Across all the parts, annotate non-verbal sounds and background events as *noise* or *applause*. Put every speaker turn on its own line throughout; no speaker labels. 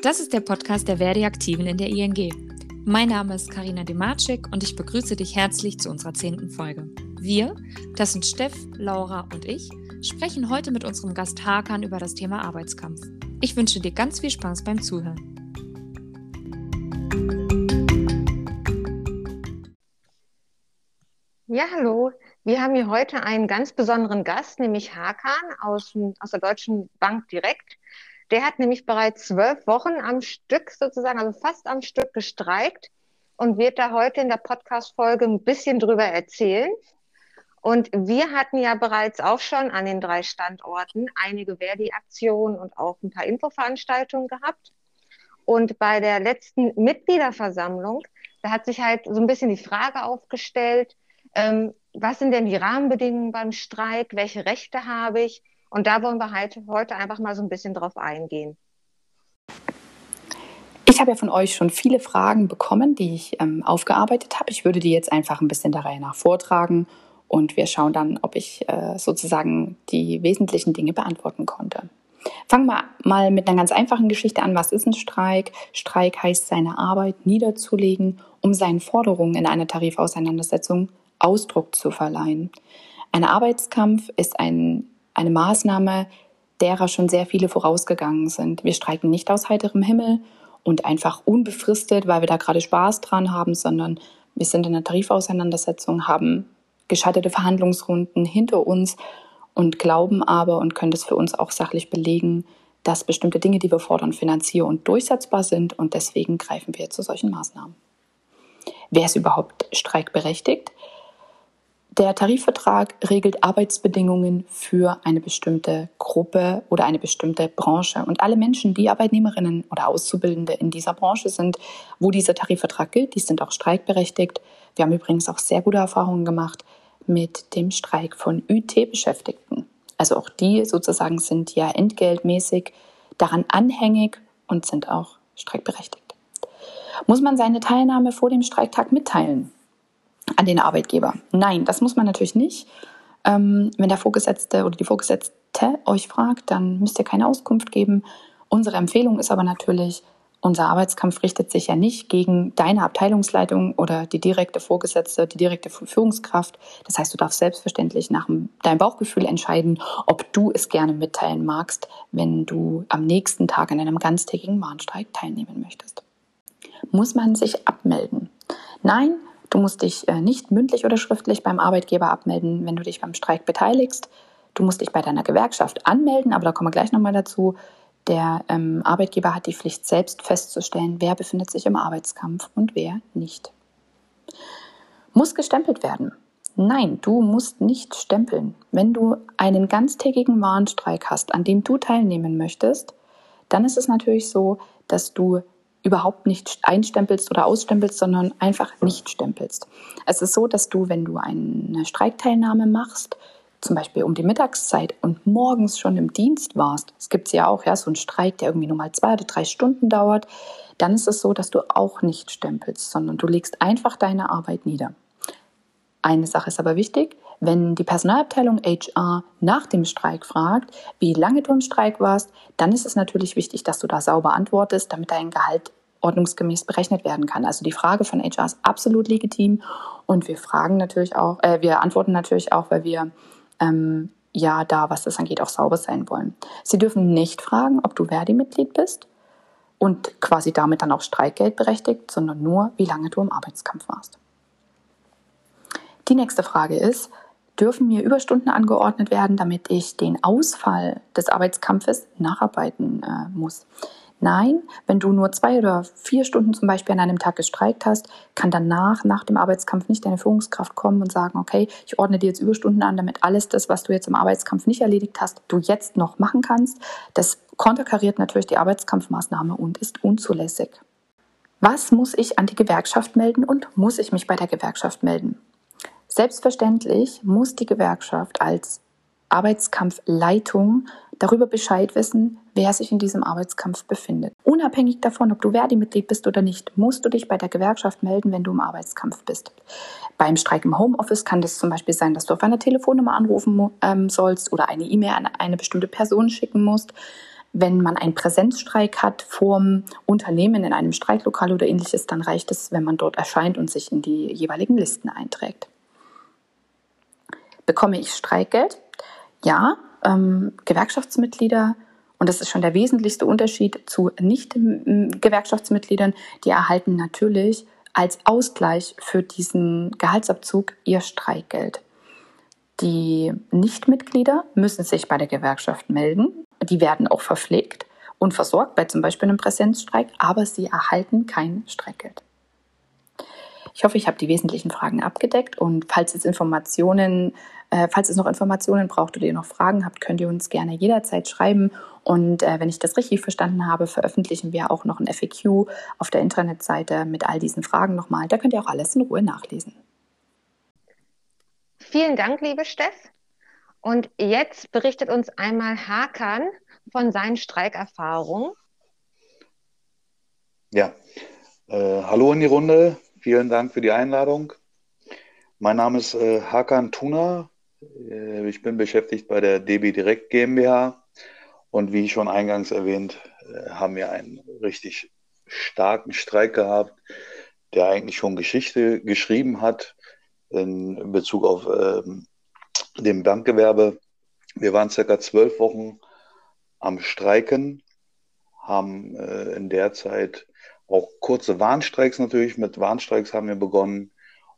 Das ist der Podcast der Verdi-Aktiven in der ING. Mein Name ist Karina Demarczyk und ich begrüße dich herzlich zu unserer zehnten Folge. Wir, das sind Steff, Laura und ich, sprechen heute mit unserem Gast Hakan über das Thema Arbeitskampf. Ich wünsche dir ganz viel Spaß beim Zuhören.
Ja, hallo. Wir haben hier heute einen ganz besonderen Gast, nämlich Hakan aus, aus der Deutschen Bank direkt. Der hat nämlich bereits zwölf Wochen am Stück sozusagen, also fast am Stück gestreikt und wird da heute in der Podcast-Folge ein bisschen drüber erzählen. Und wir hatten ja bereits auch schon an den drei Standorten einige Verdi-Aktionen und auch ein paar Infoveranstaltungen gehabt. Und bei der letzten Mitgliederversammlung, da hat sich halt so ein bisschen die Frage aufgestellt, ähm, was sind denn die Rahmenbedingungen beim Streik? Welche Rechte habe ich? Und da wollen wir halt heute einfach mal so ein bisschen drauf eingehen.
Ich habe ja von euch schon viele Fragen bekommen, die ich ähm, aufgearbeitet habe. Ich würde die jetzt einfach ein bisschen der Reihe nach vortragen und wir schauen dann, ob ich äh, sozusagen die wesentlichen Dinge beantworten konnte. Fangen wir mal mit einer ganz einfachen Geschichte an. Was ist ein Streik? Streik heißt, seine Arbeit niederzulegen, um seinen Forderungen in einer Tarifauseinandersetzung Ausdruck zu verleihen. Ein Arbeitskampf ist ein eine Maßnahme, derer schon sehr viele vorausgegangen sind. Wir streiken nicht aus heiterem Himmel und einfach unbefristet, weil wir da gerade Spaß dran haben, sondern wir sind in einer Tarifauseinandersetzung, haben gescheiterte Verhandlungsrunden hinter uns und glauben aber und können das für uns auch sachlich belegen, dass bestimmte Dinge, die wir fordern, finanzier- und durchsetzbar sind und deswegen greifen wir zu solchen Maßnahmen. Wer ist überhaupt streikberechtigt? Der Tarifvertrag regelt Arbeitsbedingungen für eine bestimmte Gruppe oder eine bestimmte Branche. Und alle Menschen, die Arbeitnehmerinnen oder Auszubildende in dieser Branche sind, wo dieser Tarifvertrag gilt, die sind auch streikberechtigt. Wir haben übrigens auch sehr gute Erfahrungen gemacht mit dem Streik von UT-Beschäftigten. Also auch die sozusagen sind ja entgeltmäßig daran anhängig und sind auch streikberechtigt. Muss man seine Teilnahme vor dem Streiktag mitteilen? An den Arbeitgeber. Nein, das muss man natürlich nicht. Ähm, wenn der Vorgesetzte oder die Vorgesetzte euch fragt, dann müsst ihr keine Auskunft geben. Unsere Empfehlung ist aber natürlich, unser Arbeitskampf richtet sich ja nicht gegen deine Abteilungsleitung oder die direkte Vorgesetzte, die direkte Führungskraft. Das heißt, du darfst selbstverständlich nach deinem Bauchgefühl entscheiden, ob du es gerne mitteilen magst, wenn du am nächsten Tag an einem ganztägigen Warnstreik teilnehmen möchtest. Muss man sich abmelden? Nein, Du musst dich äh, nicht mündlich oder schriftlich beim Arbeitgeber abmelden, wenn du dich beim Streik beteiligst. Du musst dich bei deiner Gewerkschaft anmelden, aber da kommen wir gleich nochmal dazu. Der ähm, Arbeitgeber hat die Pflicht, selbst festzustellen, wer befindet sich im Arbeitskampf und wer nicht. Muss gestempelt werden? Nein, du musst nicht stempeln. Wenn du einen ganztägigen Warnstreik hast, an dem du teilnehmen möchtest, dann ist es natürlich so, dass du überhaupt nicht einstempelst oder ausstempelst, sondern einfach nicht stempelst. Es ist so, dass du, wenn du eine Streikteilnahme machst, zum Beispiel um die Mittagszeit und morgens schon im Dienst warst, es gibt ja auch, ja, so einen Streik, der irgendwie nur mal zwei oder drei Stunden dauert, dann ist es so, dass du auch nicht stempelst, sondern du legst einfach deine Arbeit nieder. Eine Sache ist aber wichtig, wenn die Personalabteilung HR nach dem Streik fragt, wie lange du im Streik warst, dann ist es natürlich wichtig, dass du da sauber antwortest, damit dein Gehalt ordnungsgemäß berechnet werden kann. Also die Frage von HR ist absolut legitim und wir fragen natürlich auch, äh, wir antworten natürlich auch, weil wir ähm, ja da, was das angeht, auch sauber sein wollen. Sie dürfen nicht fragen, ob du Verdi-Mitglied bist und quasi damit dann auch Streikgeld berechtigt, sondern nur, wie lange du im Arbeitskampf warst. Die nächste Frage ist, dürfen mir Überstunden angeordnet werden, damit ich den Ausfall des Arbeitskampfes nacharbeiten äh, muss. Nein, wenn du nur zwei oder vier Stunden zum Beispiel an einem Tag gestreikt hast, kann danach, nach dem Arbeitskampf, nicht deine Führungskraft kommen und sagen, okay, ich ordne dir jetzt Überstunden an, damit alles das, was du jetzt im Arbeitskampf nicht erledigt hast, du jetzt noch machen kannst. Das konterkariert natürlich die Arbeitskampfmaßnahme und ist unzulässig. Was muss ich an die Gewerkschaft melden und muss ich mich bei der Gewerkschaft melden? Selbstverständlich muss die Gewerkschaft als Arbeitskampfleitung darüber Bescheid wissen, wer sich in diesem Arbeitskampf befindet. Unabhängig davon, ob du Verdi-Mitglied bist oder nicht, musst du dich bei der Gewerkschaft melden, wenn du im Arbeitskampf bist. Beim Streik im Homeoffice kann das zum Beispiel sein, dass du auf eine Telefonnummer anrufen ähm, sollst oder eine E-Mail an eine bestimmte Person schicken musst. Wenn man einen Präsenzstreik hat vorm Unternehmen in einem Streiklokal oder ähnliches, dann reicht es, wenn man dort erscheint und sich in die jeweiligen Listen einträgt. Bekomme ich Streikgeld? Ja, ähm, Gewerkschaftsmitglieder, und das ist schon der wesentlichste Unterschied zu Nicht-Gewerkschaftsmitgliedern, die erhalten natürlich als Ausgleich für diesen Gehaltsabzug ihr Streikgeld. Die Nichtmitglieder müssen sich bei der Gewerkschaft melden. Die werden auch verpflegt und versorgt bei zum Beispiel einem Präsenzstreik, aber sie erhalten kein Streikgeld. Ich hoffe, ich habe die wesentlichen Fragen abgedeckt und falls es Informationen, äh, falls es noch Informationen braucht oder ihr noch Fragen habt, könnt ihr uns gerne jederzeit schreiben. Und äh, wenn ich das richtig verstanden habe, veröffentlichen wir auch noch ein FAQ auf der Internetseite mit all diesen Fragen nochmal. Da könnt ihr auch alles in Ruhe nachlesen.
Vielen Dank, liebe Steff. Und jetzt berichtet uns einmal Hakan von seinen Streikerfahrungen.
Ja, äh, hallo in die Runde. Vielen Dank für die Einladung. Mein Name ist äh, Hakan Tuna. Äh, ich bin beschäftigt bei der DB Direkt GmbH. Und wie schon eingangs erwähnt, äh, haben wir einen richtig starken Streik gehabt, der eigentlich schon Geschichte geschrieben hat in Bezug auf ähm, dem Bankgewerbe. Wir waren circa zwölf Wochen am Streiken, haben äh, in der Zeit auch kurze Warnstreiks natürlich, mit Warnstreiks haben wir begonnen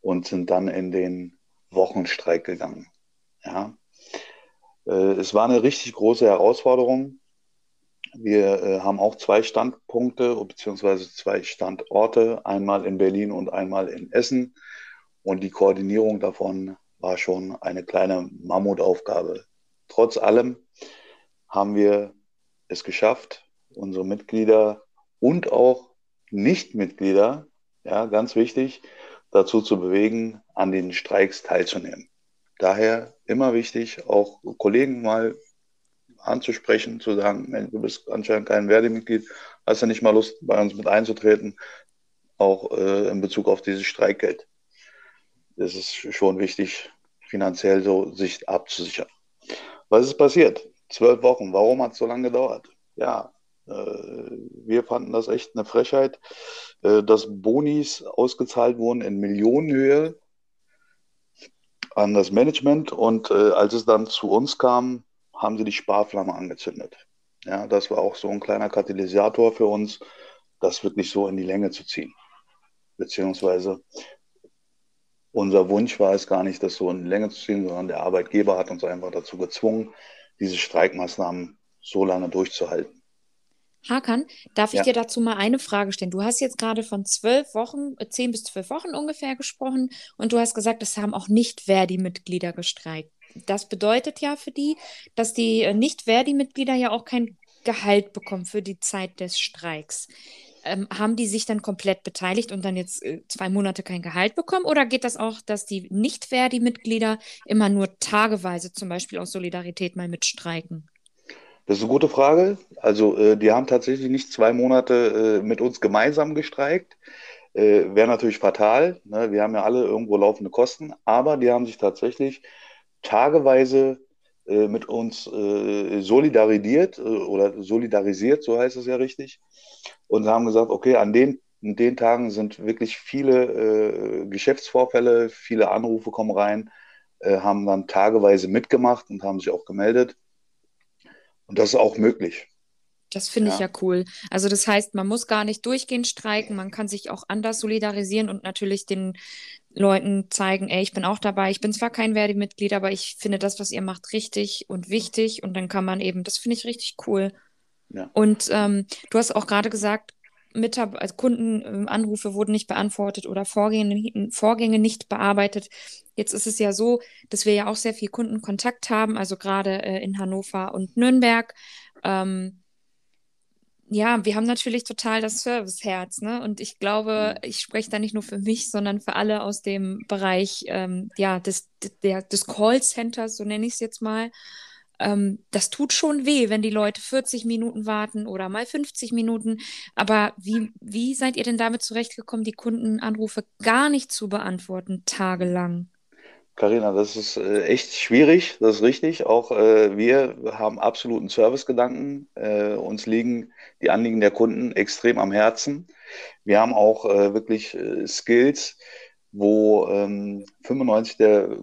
und sind dann in den Wochenstreik gegangen. Ja. Äh, es war eine richtig große Herausforderung. Wir äh, haben auch zwei Standpunkte beziehungsweise zwei Standorte, einmal in Berlin und einmal in Essen. Und die Koordinierung davon war schon eine kleine Mammutaufgabe. Trotz allem haben wir es geschafft, unsere Mitglieder und auch Nichtmitglieder, ja, ganz wichtig, dazu zu bewegen, an den Streiks teilzunehmen. Daher immer wichtig, auch Kollegen mal anzusprechen, zu sagen, du bist anscheinend kein Werdemitglied, hast du nicht mal Lust, bei uns mit einzutreten, auch äh, in Bezug auf dieses Streikgeld ist es schon wichtig, finanziell so sich abzusichern. Was ist passiert? Zwölf Wochen. Warum hat es so lange gedauert? Ja, wir fanden das echt eine Frechheit, äh, dass Bonis ausgezahlt wurden in Millionenhöhe an das Management und äh, als es dann zu uns kam, haben sie die Sparflamme angezündet. Ja, das war auch so ein kleiner Katalysator für uns, das wirklich so in die Länge zu ziehen. Beziehungsweise unser Wunsch war es gar nicht, das so in Länge zu ziehen, sondern der Arbeitgeber hat uns einfach dazu gezwungen, diese Streikmaßnahmen so lange durchzuhalten.
Hakan, darf ich ja. dir dazu mal eine Frage stellen? Du hast jetzt gerade von zwölf Wochen, äh, zehn bis zwölf Wochen ungefähr gesprochen und du hast gesagt, es haben auch nicht Verdi-Mitglieder gestreikt. Das bedeutet ja für die, dass die äh, nicht Verdi-Mitglieder ja auch kein Gehalt bekommen für die Zeit des Streiks. Ähm, haben die sich dann komplett beteiligt und dann jetzt äh, zwei Monate kein Gehalt bekommen? Oder geht das auch, dass die Nicht-Verdi-Mitglieder immer nur tageweise zum Beispiel aus Solidarität mal mitstreiken?
Das ist eine gute Frage. Also, äh, die haben tatsächlich nicht zwei Monate äh, mit uns gemeinsam gestreikt. Äh, Wäre natürlich fatal. Ne? Wir haben ja alle irgendwo laufende Kosten, aber die haben sich tatsächlich tageweise äh, mit uns äh, solidarisiert äh, oder solidarisiert, so heißt es ja richtig, und haben gesagt, okay, an den, an den Tagen sind wirklich viele Geschäftsvorfälle, viele Anrufe kommen rein, haben dann tageweise mitgemacht und haben sich auch gemeldet. Und das ist auch möglich.
Das finde ja. ich ja cool. Also das heißt, man muss gar nicht durchgehend streiken, man kann sich auch anders solidarisieren und natürlich den Leuten zeigen, ey, ich bin auch dabei. Ich bin zwar kein Verdi-Mitglied, aber ich finde das, was ihr macht, richtig und wichtig. Und dann kann man eben, das finde ich richtig cool. Ja. Und ähm, du hast auch gerade gesagt, Mitab also Kundenanrufe wurden nicht beantwortet oder Vorgänge, Vorgänge nicht bearbeitet. Jetzt ist es ja so, dass wir ja auch sehr viel Kundenkontakt haben, also gerade äh, in Hannover und Nürnberg. Ähm, ja, wir haben natürlich total das Serviceherz, ne? Und ich glaube, mhm. ich spreche da nicht nur für mich, sondern für alle aus dem Bereich ähm, ja, des, der, des Callcenters, so nenne ich es jetzt mal. Ähm, das tut schon weh, wenn die Leute 40 Minuten warten oder mal 50 Minuten. Aber wie, wie seid ihr denn damit zurechtgekommen, die Kundenanrufe gar nicht zu beantworten, tagelang?
Carina, das ist äh, echt schwierig, das ist richtig. Auch äh, wir haben absoluten Servicegedanken. Äh, uns liegen die Anliegen der Kunden extrem am Herzen. Wir haben auch äh, wirklich äh, Skills, wo ähm, 95 der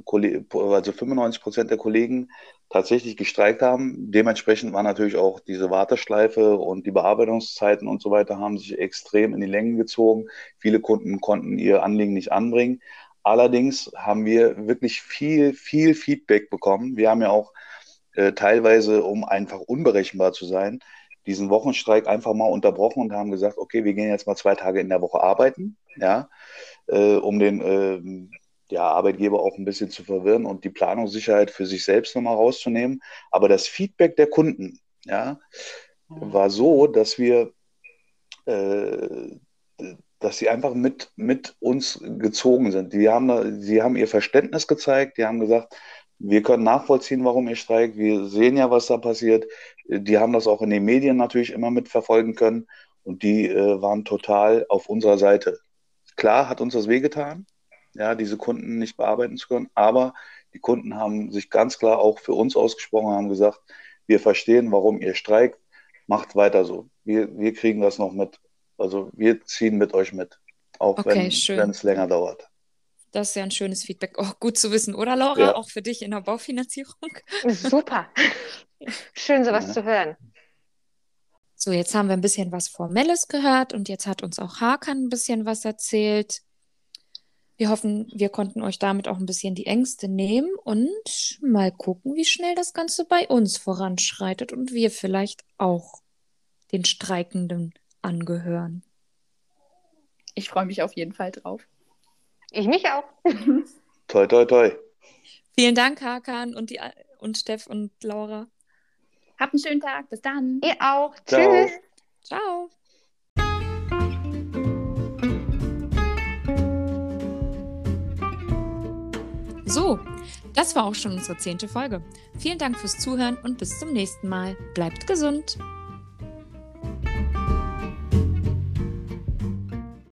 also 95 Prozent der Kollegen tatsächlich gestreikt haben. Dementsprechend war natürlich auch diese Warteschleife und die Bearbeitungszeiten und so weiter haben sich extrem in die Längen gezogen. Viele Kunden konnten ihr Anliegen nicht anbringen. Allerdings haben wir wirklich viel, viel Feedback bekommen. Wir haben ja auch äh, teilweise, um einfach unberechenbar zu sein, diesen Wochenstreik einfach mal unterbrochen und haben gesagt, okay, wir gehen jetzt mal zwei Tage in der Woche arbeiten, ja, äh, um den äh, ja, Arbeitgeber auch ein bisschen zu verwirren und die Planungssicherheit für sich selbst nochmal rauszunehmen. Aber das Feedback der Kunden, ja, war so, dass wir äh, dass sie einfach mit, mit uns gezogen sind. Die haben, sie haben ihr Verständnis gezeigt, die haben gesagt, wir können nachvollziehen, warum ihr streikt, wir sehen ja, was da passiert. Die haben das auch in den Medien natürlich immer mitverfolgen können und die äh, waren total auf unserer Seite. Klar hat uns das wehgetan, ja, diese Kunden nicht bearbeiten zu können, aber die Kunden haben sich ganz klar auch für uns ausgesprochen, haben gesagt, wir verstehen, warum ihr streikt, macht weiter so. Wir, wir kriegen das noch mit. Also wir ziehen mit euch mit, auch okay, wenn es länger dauert.
Das ist ja ein schönes Feedback. Oh, gut zu wissen, oder Laura? Ja. Auch für dich in der Baufinanzierung.
Super. *laughs* Schön, sowas ja. zu hören.
So, jetzt haben wir ein bisschen was Formelles gehört und jetzt hat uns auch Hakan ein bisschen was erzählt. Wir hoffen, wir konnten euch damit auch ein bisschen die Ängste nehmen und mal gucken, wie schnell das Ganze bei uns voranschreitet und wir vielleicht auch den Streikenden angehören.
Ich freue mich auf jeden Fall drauf.
Ich mich auch. *laughs*
toi, toi, toi.
Vielen Dank, Hakan und, die, und Steff und Laura.
Habt einen schönen Tag. Bis dann.
Ihr auch.
Ciao.
Tschüss.
Ciao. So, das war auch schon unsere zehnte Folge. Vielen Dank fürs Zuhören und bis zum nächsten Mal. Bleibt gesund.